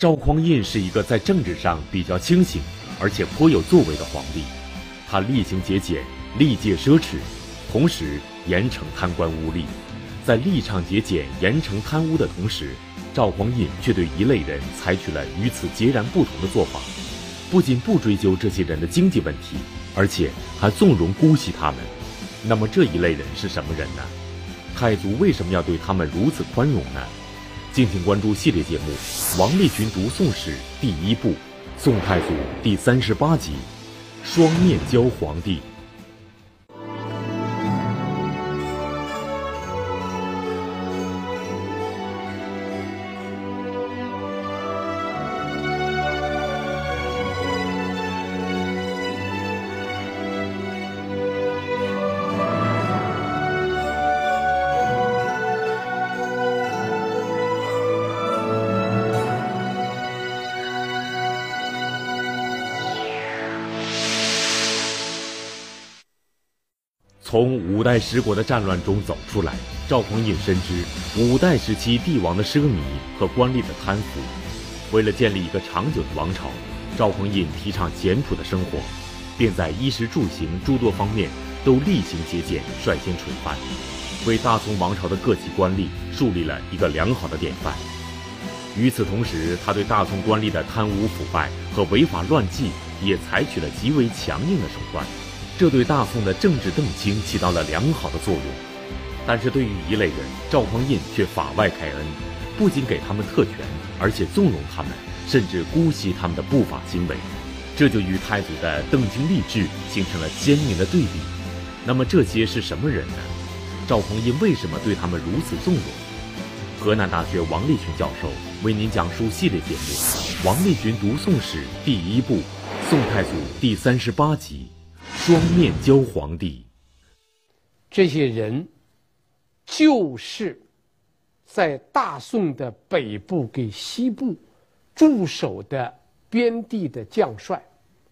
赵匡胤是一个在政治上比较清醒，而且颇有作为的皇帝。他厉行节俭，历戒奢侈，同时严惩贪官污吏。在力倡节俭、严惩贪污的同时，赵匡胤却对一类人采取了与此截然不同的做法。不仅不追究这些人的经济问题，而且还纵容姑息他们。那么这一类人是什么人呢？太祖为什么要对他们如此宽容呢？敬请关注系列节目《王立群读宋史》第一部《宋太祖》第三十八集《双面胶皇帝》。五代十国的战乱中走出来，赵匡胤深知五代时期帝王的奢靡和官吏的贪腐。为了建立一个长久的王朝，赵匡胤提倡简朴的生活，便在衣食住行诸多方面都厉行节俭，率先垂范，为大宋王朝的各级官吏树立了一个良好的典范。与此同时，他对大宋官吏的贪污腐败和违法乱纪也采取了极为强硬的手段。这对大宋的政治邓清起到了良好的作用，但是对于一类人，赵匡胤却法外开恩，不仅给他们特权，而且纵容他们，甚至姑息他们的不法行为，这就与太祖的邓清吏治形成了鲜明的对比。那么这些是什么人呢？赵匡胤为什么对他们如此纵容？河南大学王立群教授为您讲述系列节目《王立群读宋史》第一部《宋太祖》第三十八集。双面胶皇帝，这些人就是在大宋的北部给西部驻守的边地的将帅，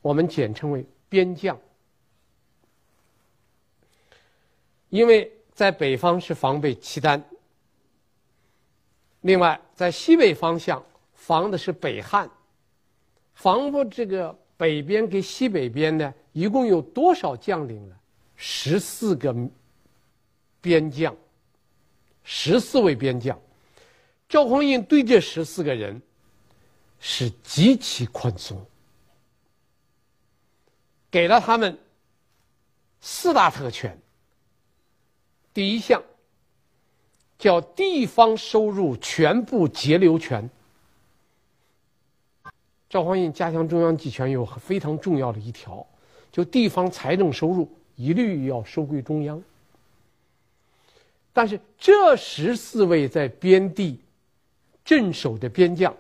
我们简称为边将。因为在北方是防备契丹，另外在西北方向防的是北汉，防不这个北边跟西北边呢？一共有多少将领呢？十四个边将，十四位边将。赵匡胤对这十四个人是极其宽松，给了他们四大特权。第一项叫地方收入全部截留权。赵匡胤加强中央集权有非常重要的一条。就地方财政收入一律要收归中央，但是这十四位在边地镇守的边将，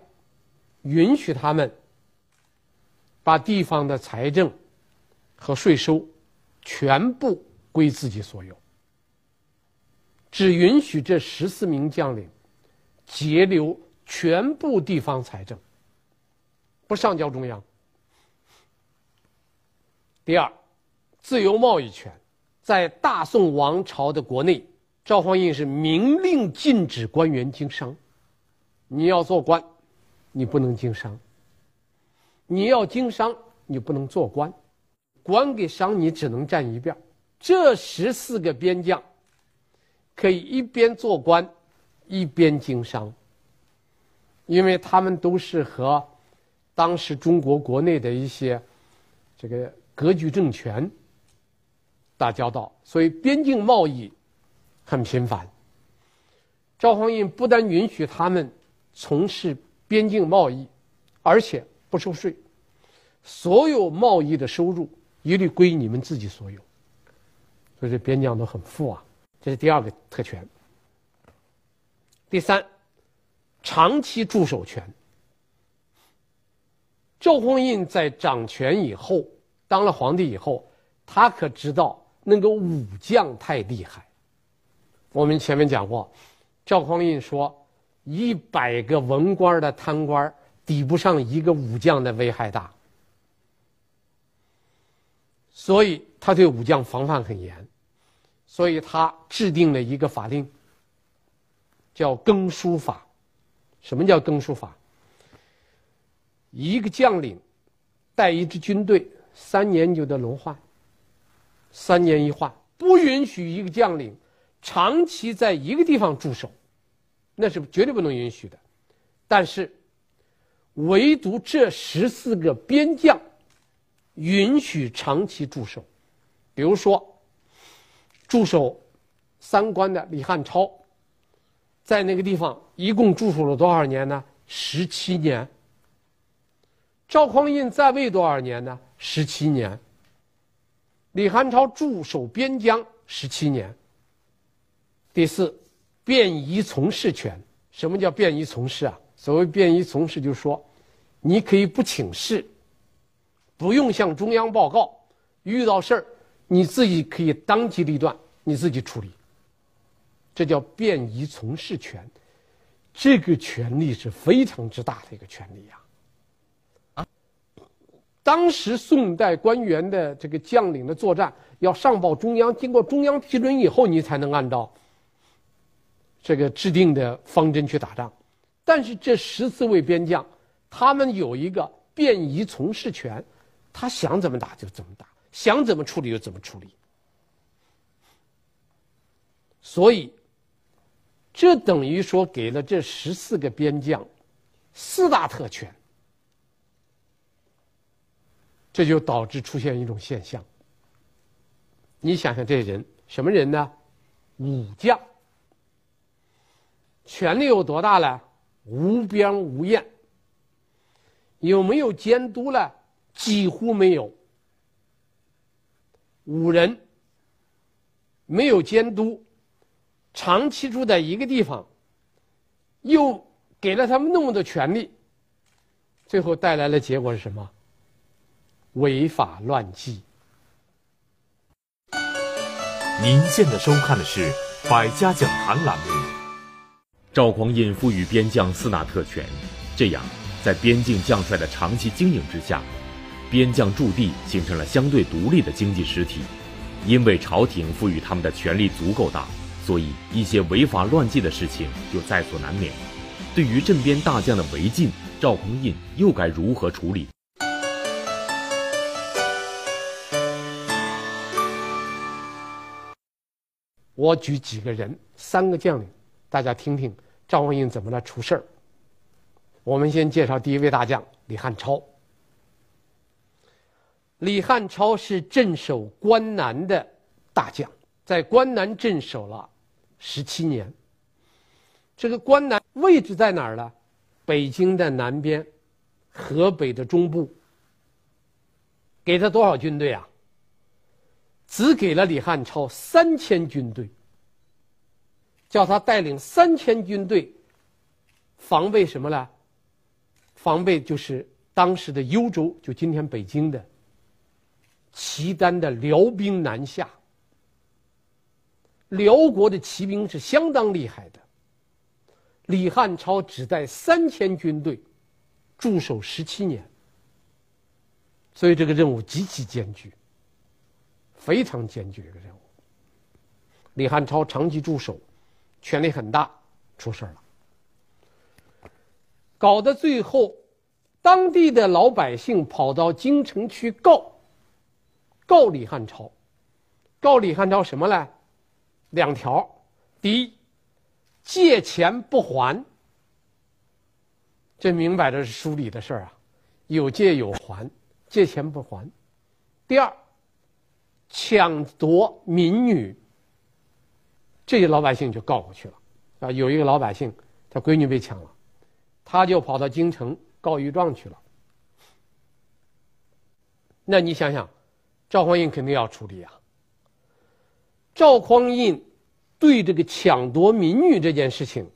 允许他们把地方的财政和税收全部归自己所有，只允许这十四名将领截留全部地方财政，不上交中央。第二，自由贸易权，在大宋王朝的国内，赵匡胤是明令禁止官员经商。你要做官，你不能经商；你要经商，你不能做官。官给商，你只能站一边。这十四个边将，可以一边做官，一边经商，因为他们都是和当时中国国内的一些这个。割据政权打交道，所以边境贸易很频繁。赵匡胤不但允许他们从事边境贸易，而且不收税，所有贸易的收入一律归你们自己所有。所以这边疆都很富啊，这是第二个特权。第三，长期驻守权。赵匡胤在掌权以后。当了皇帝以后，他可知道那个武将太厉害。我们前面讲过，赵匡胤说，一百个文官的贪官抵不上一个武将的危害大，所以他对武将防范很严，所以他制定了一个法令，叫更书法。什么叫更书法？一个将领带一支军队，三年就得轮换，三年一换，不允许一个将领长期在一个地方驻守，那是绝对不能允许的。但是，唯独这十四个边将允许长期驻守。比如说，驻守三关的李汉超，在那个地方一共驻守了多少年呢？十七年。赵匡胤在位多少年呢？十七年。李汉超驻守边疆十七年。第四，便宜从事权。什么叫便宜从事啊？所谓便宜从事，就是说，你可以不请示，不用向中央报告，遇到事儿，你自己可以当机立断，你自己处理。这叫便宜从事权。这个权力是非常之大的一个权力呀。当时宋代官员的这个将领的作战要上报中央，经过中央批准以后，你才能按照这个制定的方针去打仗。但是这十四位边将，他们有一个便宜从事权，他想怎么打就怎么打，想怎么处理就怎么处理。所以，这等于说给了这十四个边将四大特权。这就导致出现一种现象。你想想，这人什么人呢？武将，权力有多大呢？无边无沿。有没有监督呢？几乎没有。五人没有监督，长期住在一个地方，又给了他们那么多权力，最后带来的结果是什么？违法乱纪。您现在收看的是《百家讲坛》栏目。赵匡胤赋予边将四大特权，这样，在边境将帅的长期经营之下，边将驻地形成了相对独立的经济实体。因为朝廷赋予他们的权力足够大，所以一些违法乱纪的事情就在所难免。对于镇边大将的违禁，赵匡胤又该如何处理？我举几个人，三个将领，大家听听赵匡胤怎么来出事儿。我们先介绍第一位大将李汉超。李汉超是镇守关南的大将，在关南镇守了十七年。这个关南位置在哪儿呢？北京的南边，河北的中部。给他多少军队啊？只给了李汉超三千军队，叫他带领三千军队防备什么呢？防备就是当时的幽州，就今天北京的契丹的辽兵南下。辽国的骑兵是相当厉害的，李汉超只带三千军队驻守十七年，所以这个任务极其艰巨。非常艰巨的一个任务。李汉超长期驻守，权力很大，出事了。搞到最后，当地的老百姓跑到京城去告，告李汉超，告李汉超什么呢？两条：第一，借钱不还。这明摆着是书里的事儿啊，有借有还，借钱不还。第二。抢夺民女，这些老百姓就告过去了，啊，有一个老百姓，他闺女被抢了，他就跑到京城告御状去了。那你想想，赵匡胤肯定要处理啊。赵匡胤对这个抢夺民女这件事情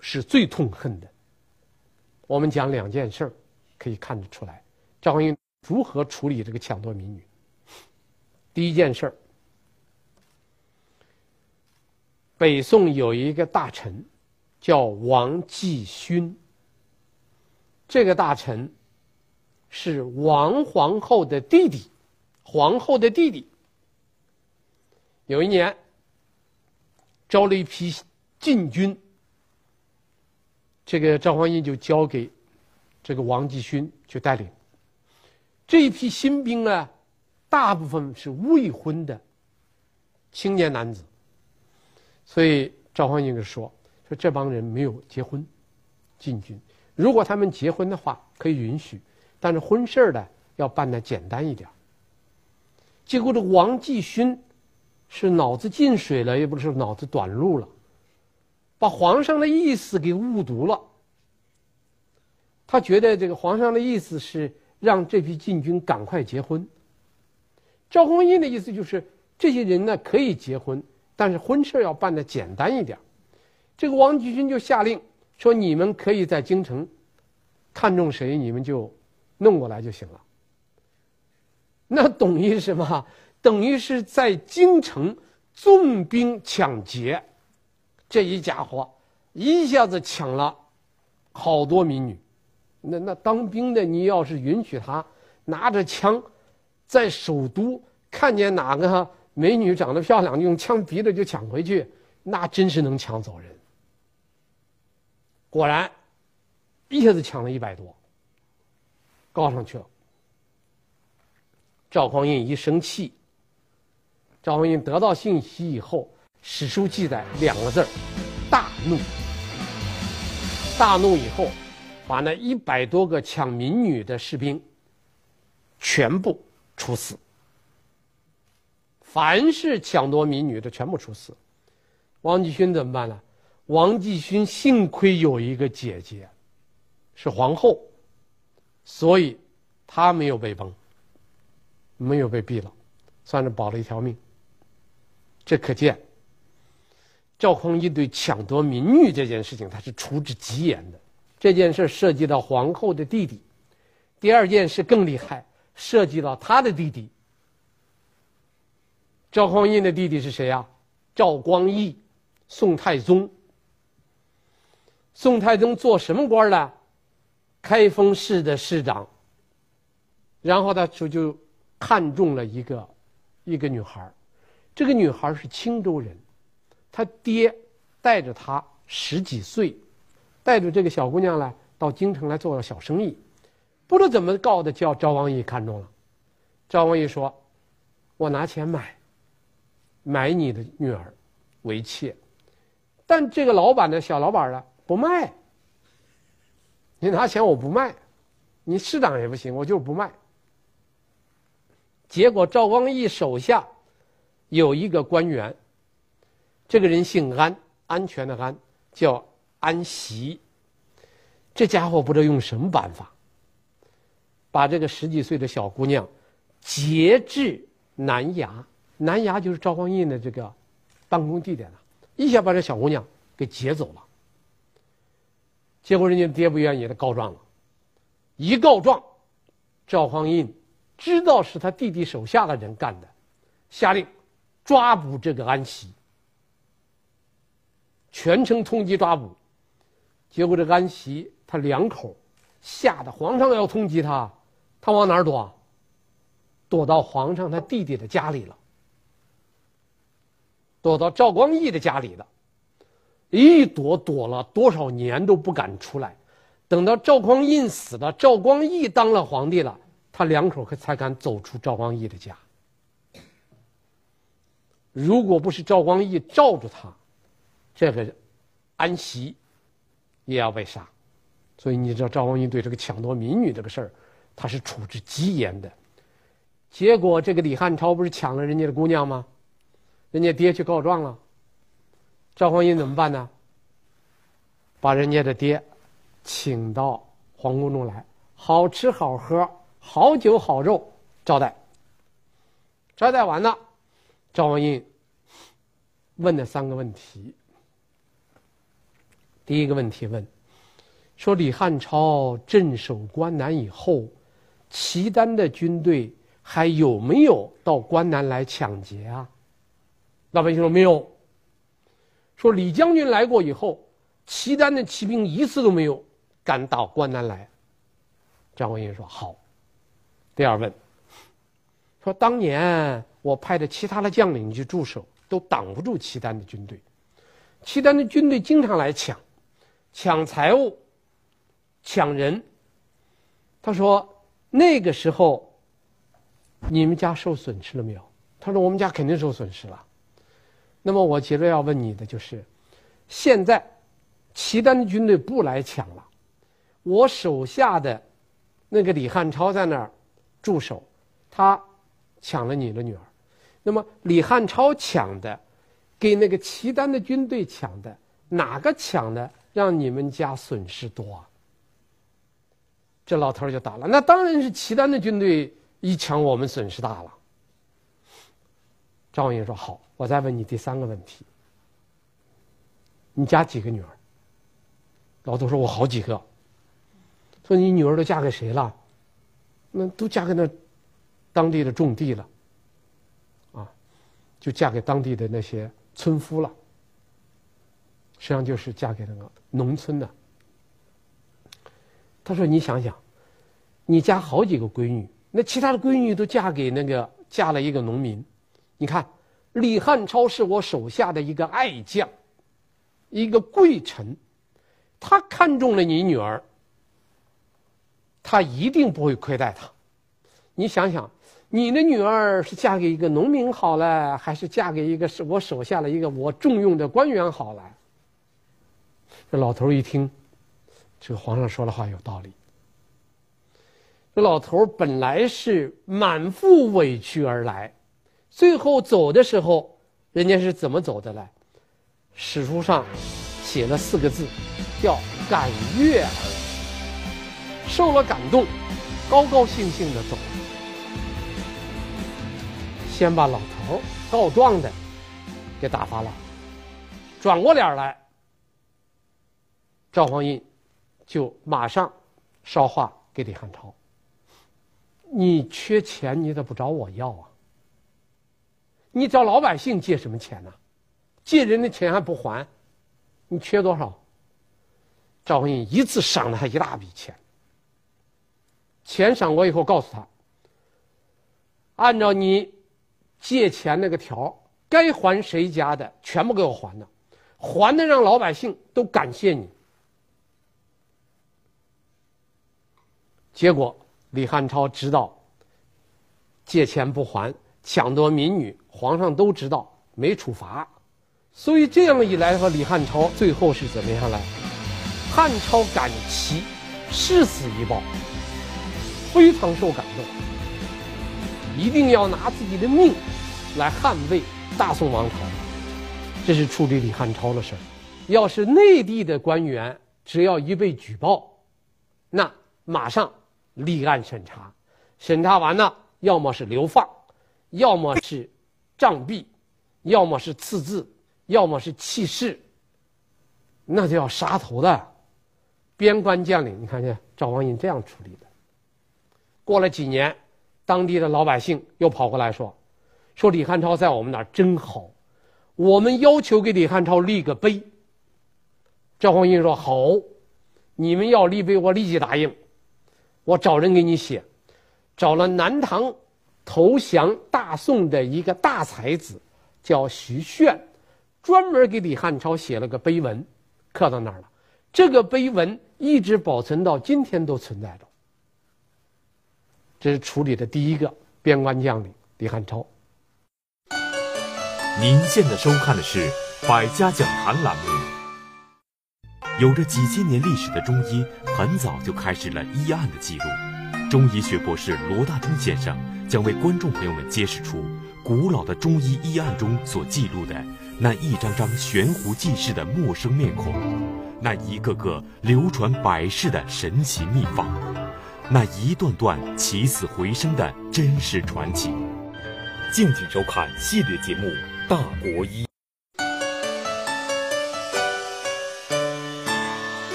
是最痛恨的。我们讲两件事可以看得出来，赵匡胤如何处理这个抢夺民女。第一件事儿，北宋有一个大臣叫王继勋。这个大臣是王皇后的弟弟，皇后的弟弟。有一年，招了一批禁军，这个赵匡胤就交给这个王继勋去带领。这一批新兵呢，大部分是未婚的青年男子，所以赵匡胤就说：“说这帮人没有结婚进军，如果他们结婚的话，可以允许，但是婚事呢要办的简单一点。”结果这王继勋是脑子进水了，也不是脑子短路了，把皇上的意思给误读了。他觉得这个皇上的意思是。让这批禁军赶快结婚。赵匡胤的意思就是，这些人呢可以结婚，但是婚事要办的简单一点。这个王继勋就下令说：“你们可以在京城看中谁，你们就弄过来就行了。”那等于什么？等于是在京城纵兵抢劫，这一家伙一下子抢了好多民女。那那当兵的，你要是允许他拿着枪，在首都看见哪个美女长得漂亮，用枪逼着就抢回去，那真是能抢走人。果然，一下子抢了一百多，告上去了。赵匡胤一生气，赵匡胤得到信息以后，史书记载两个字儿：大怒。大怒以后。把那一百多个抢民女的士兵全部处死，凡是抢夺民女的全部处死。王继勋怎么办呢？王继勋幸亏有一个姐姐，是皇后，所以他没有被崩，没有被毙了，算是保了一条命。这可见赵匡胤对抢夺民女这件事情，他是处置极严的。这件事涉及到皇后的弟弟，第二件事更厉害，涉及到他的弟弟。赵匡胤的弟弟是谁呀？赵光义，宋太宗。宋太宗做什么官呢？开封市的市长。然后他就就看中了一个一个女孩，这个女孩是青州人，他爹带着她十几岁。带着这个小姑娘来到京城来做了小生意，不知道怎么告的，叫赵光义看中了。赵光义说：“我拿钱买，买你的女儿为妾。”但这个老板的小老板呢，不卖。你拿钱我不卖，你市长也不行，我就是不卖。结果赵光义手下有一个官员，这个人姓安，安全的安，叫。安锡，这家伙不知道用什么办法，把这个十几岁的小姑娘劫至南衙，南衙就是赵匡胤的这个办公地点了，一下把这小姑娘给劫走了。结果人家爹不愿意，他告状了，一告状，赵匡胤知道是他弟弟手下的人干的，下令抓捕这个安琪，全城通缉抓捕。结果这安琪他两口吓得皇上要通缉他，他往哪儿躲？躲到皇上他弟弟的家里了，躲到赵光义的家里了，一躲躲了多少年都不敢出来。等到赵匡胤死了，赵光义当了皇帝了，他两口子才敢走出赵光义的家。如果不是赵光义罩住他，这个安锡。也要被杀，所以你知道赵匡胤对这个抢夺民女这个事儿，他是处置极严的。结果这个李汉超不是抢了人家的姑娘吗？人家爹去告状了，赵匡胤怎么办呢？把人家的爹请到皇宫中来，好吃好喝，好酒好肉招待。招待完了，赵匡胤问了三个问题。第一个问题问，说李汉超镇守关南以后，契丹的军队还有没有到关南来抢劫啊？老百姓说没有。说李将军来过以后，契丹的骑兵一次都没有敢到关南来。张文英说好。第二问，说当年我派的其他的将领去驻守，都挡不住契丹的军队，契丹的军队经常来抢。抢财物，抢人，他说：“那个时候，你们家受损失了没有？”他说：“我们家肯定受损失了。”那么我接着要问你的就是，现在契丹的军队不来抢了，我手下的那个李汉超在那儿驻守，他抢了你的女儿。那么李汉超抢的，跟那个契丹的军队抢的，哪个抢的让你们家损失多啊？这老头就打了：“那当然是契丹的军队一抢，我们损失大了。”赵匡胤说：“好，我再问你第三个问题。你家几个女儿？”老头说：“我好几个。”说：“你女儿都嫁给谁了？”那都嫁给那当地的种地了。啊，就嫁给当地的那些村夫了。实际上就是嫁给那个农村的。他说：“你想想，你家好几个闺女，那其他的闺女都嫁给那个嫁了一个农民。”你看，李汉超是我手下的一个爱将，一个贵臣，他看中了你女儿，他一定不会亏待她。你想想，你的女儿是嫁给一个农民好了，还是嫁给一个是我手下的一个我重用的官员好了？这老头一听，这个皇上说的话有道理。这老头本来是满腹委屈而来。最后走的时候，人家是怎么走的呢？史书上写了四个字，叫“感悦而”，受了感动，高高兴兴的走。先把老头告状的给打发了，转过脸来，赵匡胤就马上捎话给李汉超：“你缺钱，你咋不找我要啊？”你找老百姓借什么钱呢？借人的钱还不还？你缺多少？赵匡胤一次赏了他一大笔钱。钱赏过以后，告诉他：按照你借钱那个条，该还谁家的全部给我还了，还的让老百姓都感谢你。结果李汉超知道借钱不还，抢夺民女。皇上都知道没处罚，所以这样一来的话，李汉超最后是怎么样来？汉超感其誓死以报，非常受感动，一定要拿自己的命来捍卫大宋王朝。这是处理李汉超的事儿。要是内地的官员，只要一被举报，那马上立案审查，审查完了，要么是流放，要么是。杖毙，要么是赐字，要么是弃市，那就要杀头的。边关将领，你看见赵匡胤这样处理的。过了几年，当地的老百姓又跑过来说：“说李汉超在我们那儿真好，我们要求给李汉超立个碑。”赵匡胤说：“好，你们要立碑，我立即答应。我找人给你写，找了南唐。”投降大宋的一个大才子叫徐铉，专门给李汉超写了个碑文，刻到那儿了。这个碑文一直保存到今天都存在着。这是处理的第一个边关将领李汉超。您现在收看的是《百家讲坛》栏目。有着几千年历史的中医，很早就开始了医案的记录。中医学博士罗大中先生。将为观众朋友们揭示出古老的中医医案中所记录的那一张张悬壶济世的陌生面孔，那一个个流传百世的神奇秘方，那一段段起死回生的真实传奇。敬请收看系列节目《大国医》。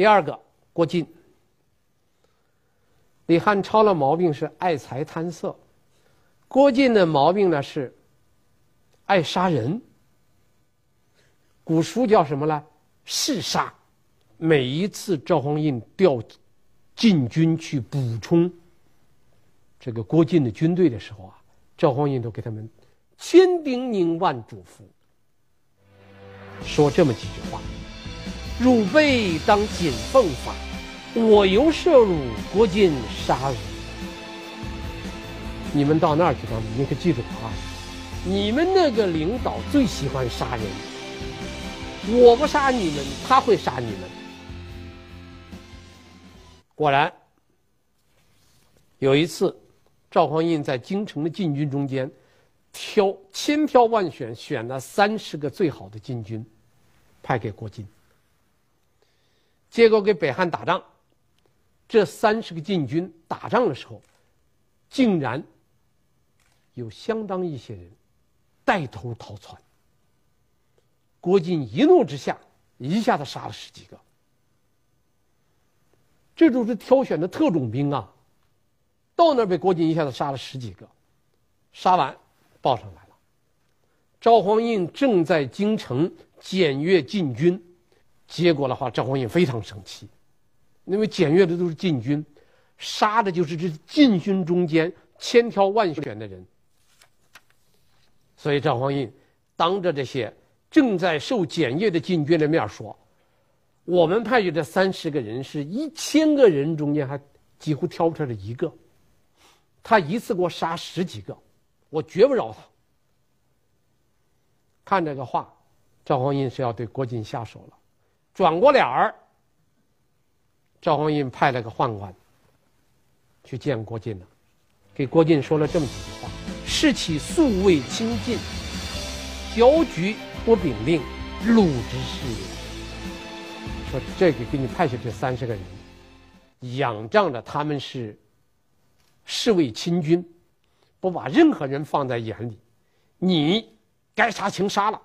第二个，郭靖。李汉超的毛病是爱财贪色，郭靖的毛病呢是爱杀人。古书叫什么呢？嗜杀。每一次赵匡胤调禁军去补充这个郭靖的军队的时候啊，赵匡胤都给他们千叮咛万嘱咐，说这么几句话：“汝辈当谨奉法，我犹射汝，国君杀汝。你们到那儿去当兵，你可记住啊！你们那个领导最喜欢杀人，我不杀你们，他会杀你们。果然，有一次，赵匡胤在京城的禁军中间，挑千挑万选，选了三十个最好的禁军，派给郭靖。结果给北汉打仗，这三十个禁军打仗的时候，竟然有相当一些人带头逃窜。郭靖一怒之下，一下子杀了十几个。这都是挑选的特种兵啊，到那儿被郭靖一下子杀了十几个，杀完报上来了。赵匡胤正在京城检阅禁军，结果的话，赵匡胤非常生气，因为检阅的都是禁军，杀的就是这禁军中间千挑万选的人。所以赵匡胤当着这些正在受检阅的禁军的面说：“我们派去的三十个人是一千个人中间还几乎挑不出来一个，他一次给我杀十几个，我绝不饶他。”看这个话，赵匡胤是要对郭靖下手了。转过脸儿，赵匡胤派了个宦官去见郭靖了，给郭靖说了这么几句话。士起素未亲近，搅局不秉令，鲁之是也。说这个给你派去这三十个人，仰仗着他们是侍卫亲军，不把任何人放在眼里，你该杀请杀了。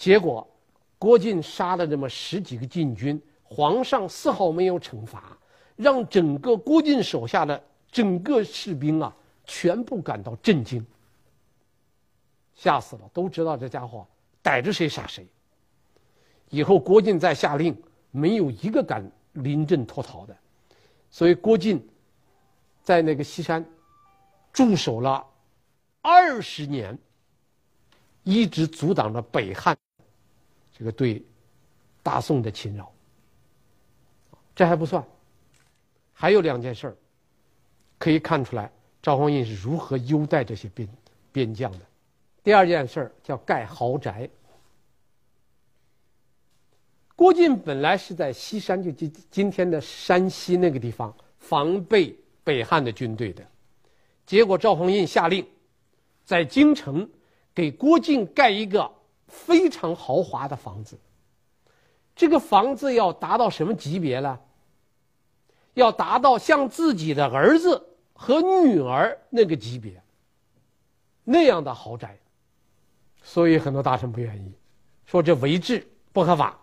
结果，郭靖杀了这么十几个禁军，皇上丝毫没有惩罚，让整个郭靖手下的。整个士兵啊，全部感到震惊，吓死了，都知道这家伙逮着谁杀谁。以后郭靖再下令，没有一个敢临阵脱逃的。所以郭靖在那个西山驻守了二十年，一直阻挡着北汉这个对大宋的侵扰。这还不算，还有两件事儿。可以看出来，赵匡胤是如何优待这些边边将的。第二件事儿叫盖豪宅。郭靖本来是在西山，就今今天的山西那个地方防备北汉的军队的，结果赵匡胤下令，在京城给郭靖盖一个非常豪华的房子。这个房子要达到什么级别呢？要达到像自己的儿子。和女儿那个级别，那样的豪宅，所以很多大臣不愿意，说这违制不合法。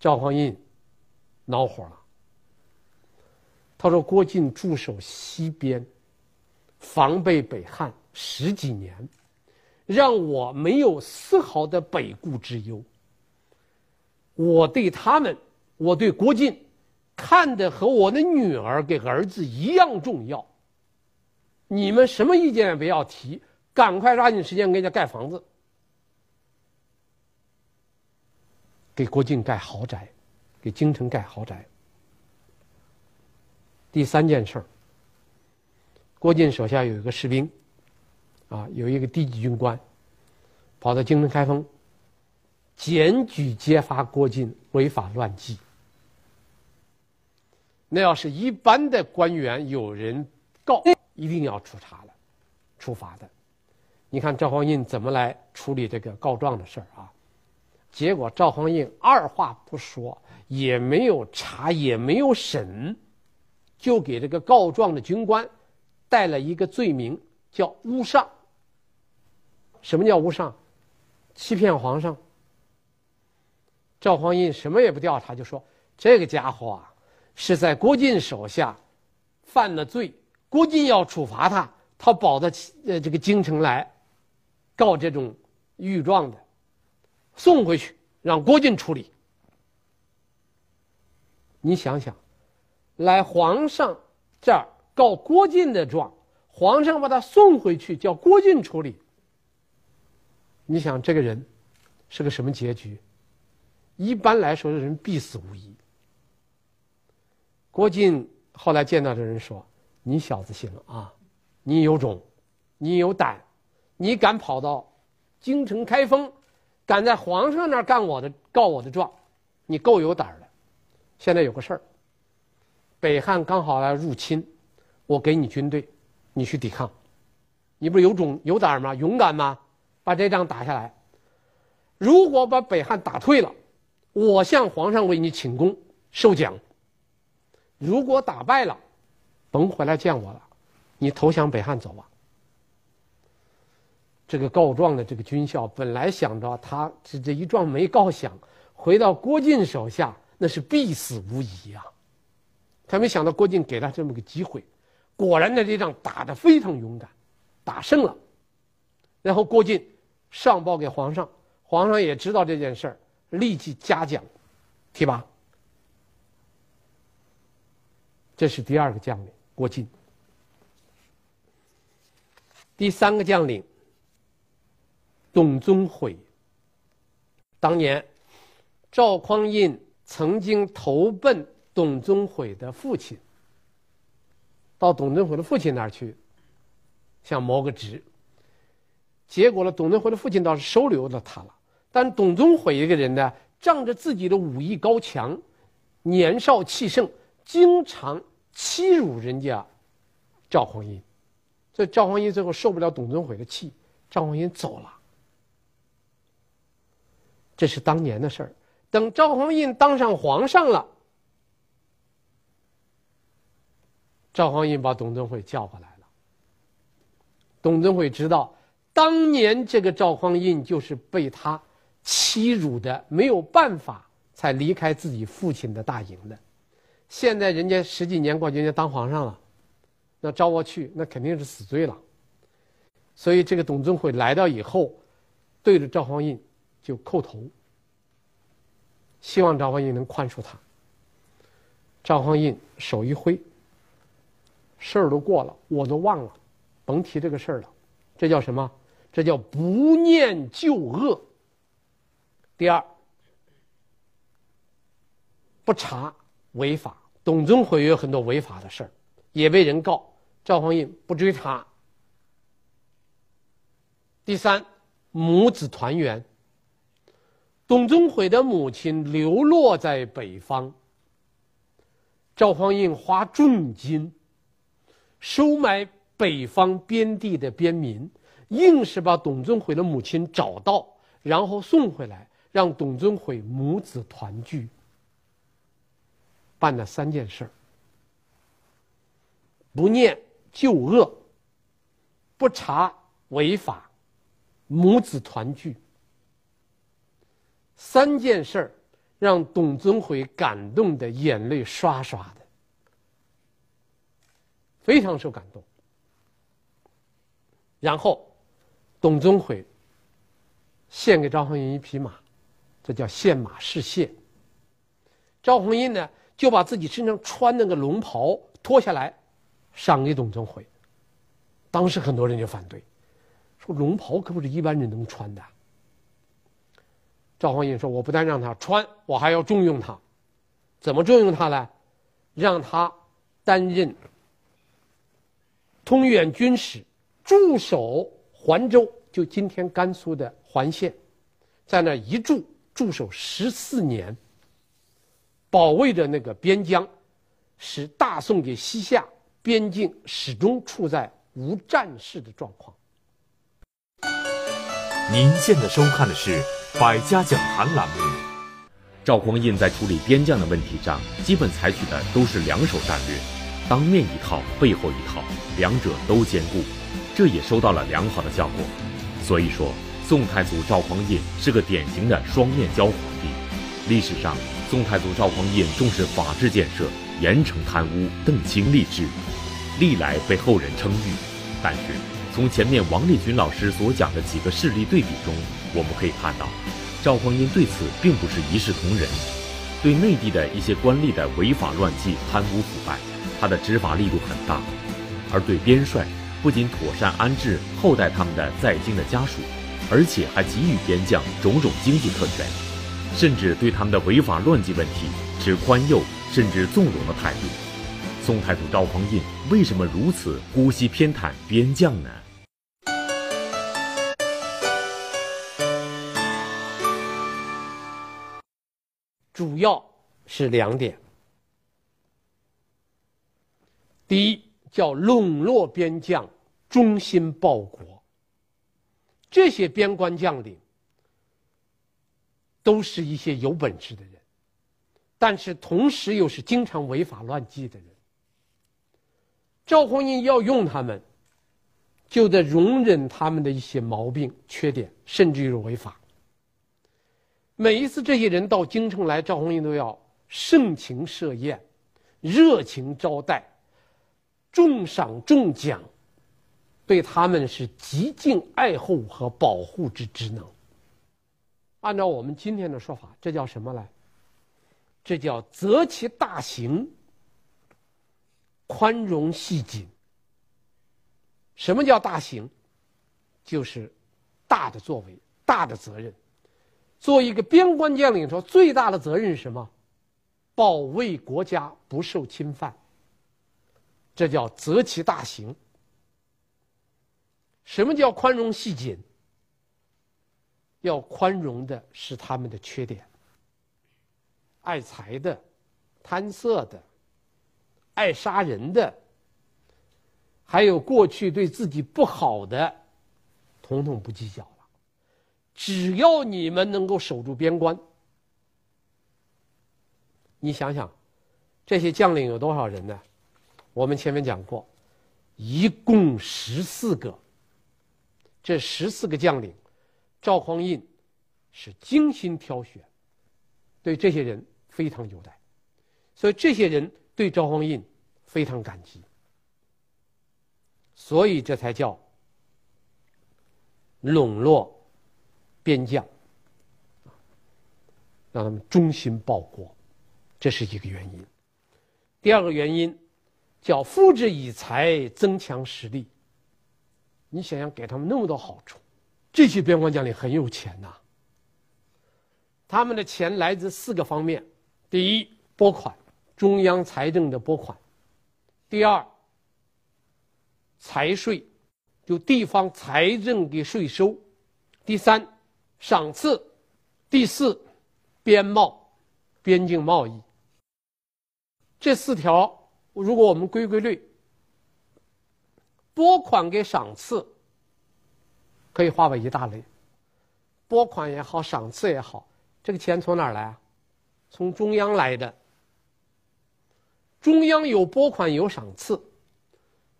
赵匡胤恼火了，他说：“郭靖驻守西边，防备北汉十几年，让我没有丝毫的北顾之忧。我对他们，我对郭靖。”看的和我的女儿给儿子一样重要。你们什么意见也不要提，赶快抓紧时间给人家盖房子，给郭靖盖豪宅，给京城盖豪宅。第三件事儿，郭靖手下有一个士兵，啊，有一个低级军官，跑到京城开封，检举揭发郭靖违法乱纪。那要是一般的官员有人告，一定要处查了，处罚的。你看赵匡胤怎么来处理这个告状的事儿啊？结果赵匡胤二话不说，也没有查，也没有审，就给这个告状的军官带了一个罪名，叫诬上。什么叫无上？欺骗皇上。赵匡胤什么也不调查，就说这个家伙啊。是在郭靖手下犯了罪，郭靖要处罚他，他跑到呃这个京城来告这种御状的，送回去让郭靖处理。你想想，来皇上这儿告郭靖的状，皇上把他送回去叫郭靖处理。你想这个人是个什么结局？一般来说，这人必死无疑。郭靖后来见到这人说：“你小子行啊，你有种，你有胆，你敢跑到京城开封，敢在皇上那儿干我的告我的状，你够有胆的。现在有个事儿，北汉刚好来入侵，我给你军队，你去抵抗，你不是有种有胆吗？勇敢吗？把这仗打下来。如果把北汉打退了，我向皇上为你请功受奖。”如果打败了，甭回来见我了，你投降北汉走吧。这个告状的这个军校本来想着他这这一状没告响，回到郭靖手下那是必死无疑啊。他没想到郭靖给他这么个机会，果然呢这仗打得非常勇敢，打胜了。然后郭靖上报给皇上，皇上也知道这件事儿，立即嘉奖提拔。这是第二个将领郭靖。第三个将领董宗辉。当年赵匡胤曾经投奔董宗辉的父亲，到董宗辉的父亲那儿去，想谋个职。结果呢，董宗辉的父亲倒是收留了他了，但董宗辉一个人呢，仗着自己的武艺高强，年少气盛，经常。欺辱人家赵匡胤，所以赵匡胤最后受不了董宗辉的气，赵匡胤走了。这是当年的事儿。等赵匡胤当上皇上了，赵匡胤把董宗辉叫过来了。董宗辉知道，当年这个赵匡胤就是被他欺辱的，没有办法才离开自己父亲的大营的。现在人家十几年过去，人家当皇上了，那招我去，那肯定是死罪了。所以这个董宗辉来到以后，对着赵匡胤就叩头，希望赵匡胤能宽恕他。赵匡胤手一挥，事儿都过了，我都忘了，甭提这个事儿了。这叫什么？这叫不念旧恶。第二，不查违法。董宗辉有很多违法的事儿，也被人告。赵匡胤不追查。第三，母子团圆。董宗辉的母亲流落在北方，赵匡胤花重金收买北方边地的边民，硬是把董宗辉的母亲找到，然后送回来，让董宗辉母子团聚。办了三件事儿：不念旧恶，不查违法，母子团聚。三件事儿让董宗辉感动的眼泪刷刷的，非常受感动。然后，董宗辉献给赵匡胤一匹马，这叫献马示谢。赵匡胤呢？就把自己身上穿那个龙袍脱下来，赏给董宗辉。当时很多人就反对，说龙袍可不是一般人能穿的。赵匡胤说：“我不但让他穿，我还要重用他。怎么重用他呢？让他担任通远军使，驻守环州，就今天甘肃的环县，在那一驻驻守十四年。”保卫着那个边疆，使大宋给西夏边境始终处在无战事的状况。您现在收看的是《百家讲坛》栏目。赵匡胤在处理边疆的问题上，基本采取的都是两手战略，当面一套，背后一套，两者都兼顾，这也收到了良好的效果。所以说，宋太祖赵匡胤是个典型的双面胶皇帝。历史上。宋太祖赵匡胤重视法治建设，严惩贪污，邓清吏治，历来被后人称誉。但是，从前面王立群老师所讲的几个事例对比中，我们可以看到，赵匡胤对此并不是一视同仁。对内地的一些官吏的违法乱纪、贪污腐败，他的执法力度很大；而对边帅，不仅妥善安置厚待他们的在京的家属，而且还给予边将种种经济特权。甚至对他们的违法乱纪问题持宽宥甚至纵容的态度。宋太祖赵匡胤为什么如此姑息偏袒边将呢？主要是两点。第一，叫笼络边将，忠心报国。这些边关将领都是一些有本事的人，但是同时又是经常违法乱纪的人。赵匡胤要用他们，就得容忍他们的一些毛病、缺点，甚至于违法。每一次这些人到京城来，赵匡胤都要盛情设宴，热情招待。重赏重奖，对他们是极尽爱护和保护之职能。按照我们今天的说法，这叫什么来？这叫择其大行，宽容细谨。什么叫大行？就是大的作为，大的责任。做一个边关将领说，最大的责任是什么？保卫国家不受侵犯。这叫择其大行。什么叫宽容细谨？要宽容的是他们的缺点，爱财的、贪色的、爱杀人的，还有过去对自己不好的，统统不计较了。只要你们能够守住边关，你想想，这些将领有多少人呢？我们前面讲过，一共十四个。这十四个将领，赵匡胤是精心挑选，对这些人非常优待，所以这些人对赵匡胤非常感激，所以这才叫笼络边将，让他们忠心报国，这是一个原因。第二个原因。叫赋之以财，增强实力。你想想，给他们那么多好处，这些边关将领很有钱呐。他们的钱来自四个方面：第一，拨款，中央财政的拨款；第二，财税，就地方财政的税收；第三，赏赐；第四，边贸，边境贸易。这四条。如果我们归归类，拨款给赏赐，可以划为一大类。拨款也好，赏赐也好，这个钱从哪儿来啊？从中央来的。中央有拨款有赏赐，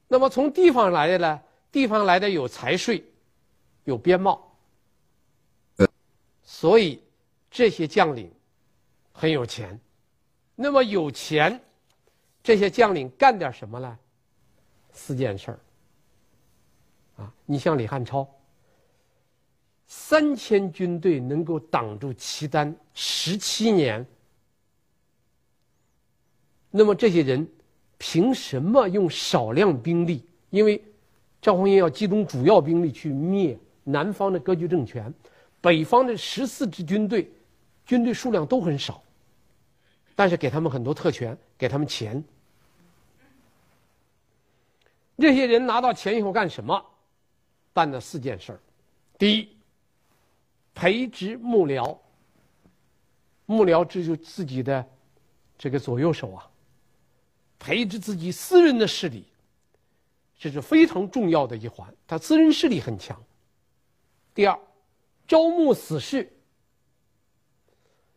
那么从地方来的呢？地方来的有财税，有边贸。所以这些将领很有钱。那么有钱。这些将领干点什么呢？四件事儿。啊，你像李汉超，三千军队能够挡住契丹十七年，那么这些人凭什么用少量兵力？因为赵匡胤要集中主要兵力去灭南方的割据政权，北方的十四支军队，军队数量都很少。但是给他们很多特权，给他们钱。这些人拿到钱以后干什么？办了四件事儿。第一，培植幕僚。幕僚这就自己的这个左右手啊，培植自己私人的势力，这是非常重要的一环。他私人势力很强。第二，招募死士。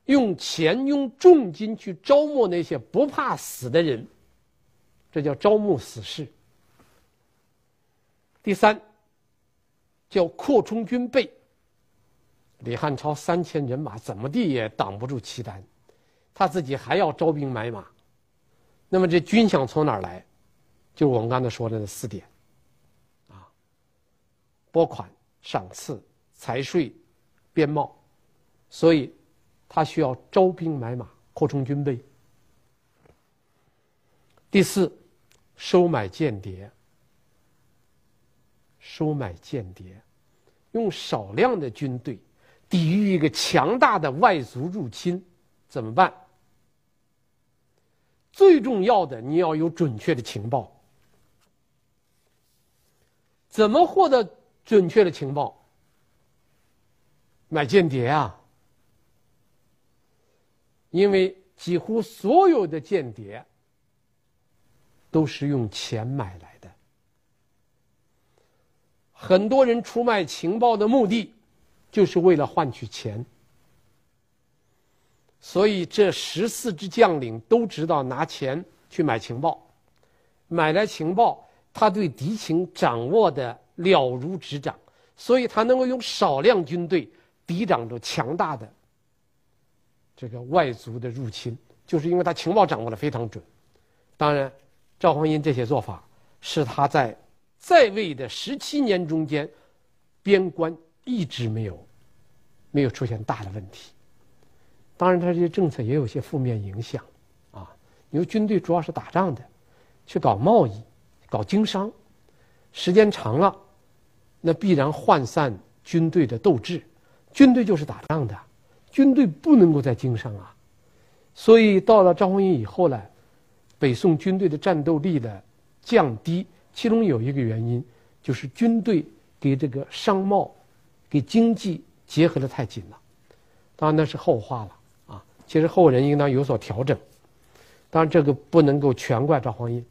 用钱用重金去招募那些不怕死的人，这叫招募死士。第三，叫扩充军备。李汉超三千人马怎么地也挡不住契丹，他自己还要招兵买马，那么这军饷从哪儿来？就是我们刚才说的那四点，啊，拨款、赏赐、财税、边贸，所以。他需要招兵买马，扩充军备。第四，收买间谍。收买间谍，用少量的军队，抵御一个强大的外族入侵，怎么办？最重要的，你要有准确的情报。怎么获得准确的情报？买间谍啊！因为几乎所有的间谍都是用钱买来的。很多人出卖情报的目的，就是为了换取钱。所以这十四支将领都知道拿钱去买情报，买来情报。他对敌情掌握的了如指掌，所以他能够用少量军队抵挡住强大的这个外族的入侵，就是因为他情报掌握的非常准。当然，赵匡胤这些做法是他在在位的十七年中间，边关一直没有没有出现大的问题。当然，他这些政策也有些负面影响啊，因为军队主要是打仗的，去搞贸易。搞经商，时间长了，那必然涣散军队的斗志。军队就是打仗的，军队不能够再经商啊。所以到了赵匡胤以后呢，北宋军队的战斗力的降低，其中有一个原因就是军队给这个商贸、给经济结合的太紧了。当然那是后话了啊，其实后人应当有所调整。当然这个不能够全怪赵匡胤。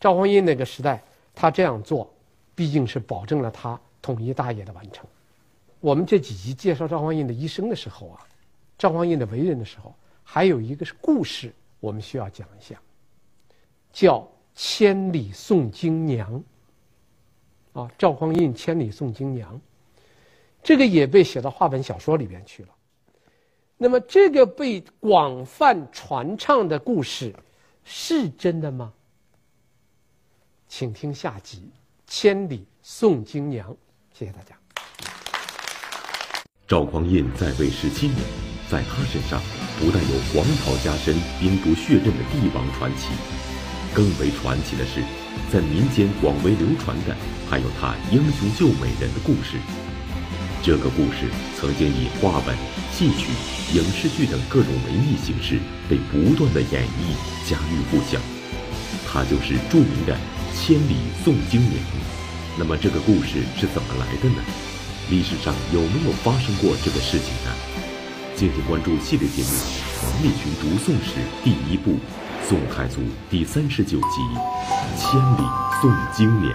赵匡胤那个时代，他这样做，毕竟是保证了他统一大业的完成。我们这几集介绍赵匡胤的一生的时候啊，赵匡胤的为人的时候，还有一个是故事，我们需要讲一下，叫《千里送京娘》。啊，赵匡胤千里送京娘，这个也被写到话本小说里边去了。那么，这个被广泛传唱的故事，是真的吗？请听下集《千里送京娘》，谢谢大家。赵匡胤在位十七年，在他身上不但有黄袍加身、兵不血刃的帝王传奇，更为传奇的是，在民间广为流传的还有他英雄救美人的故事。这个故事曾经以话本、戏曲、影视剧等各种文艺形式被不断的演绎、家喻户晓。他就是著名的。千里送京娘，那么这个故事是怎么来的呢？历史上有没有发生过这个事情呢？敬请关注系列节目《王立群读宋史》第一部《宋太祖》第三十九集《千里送京娘》。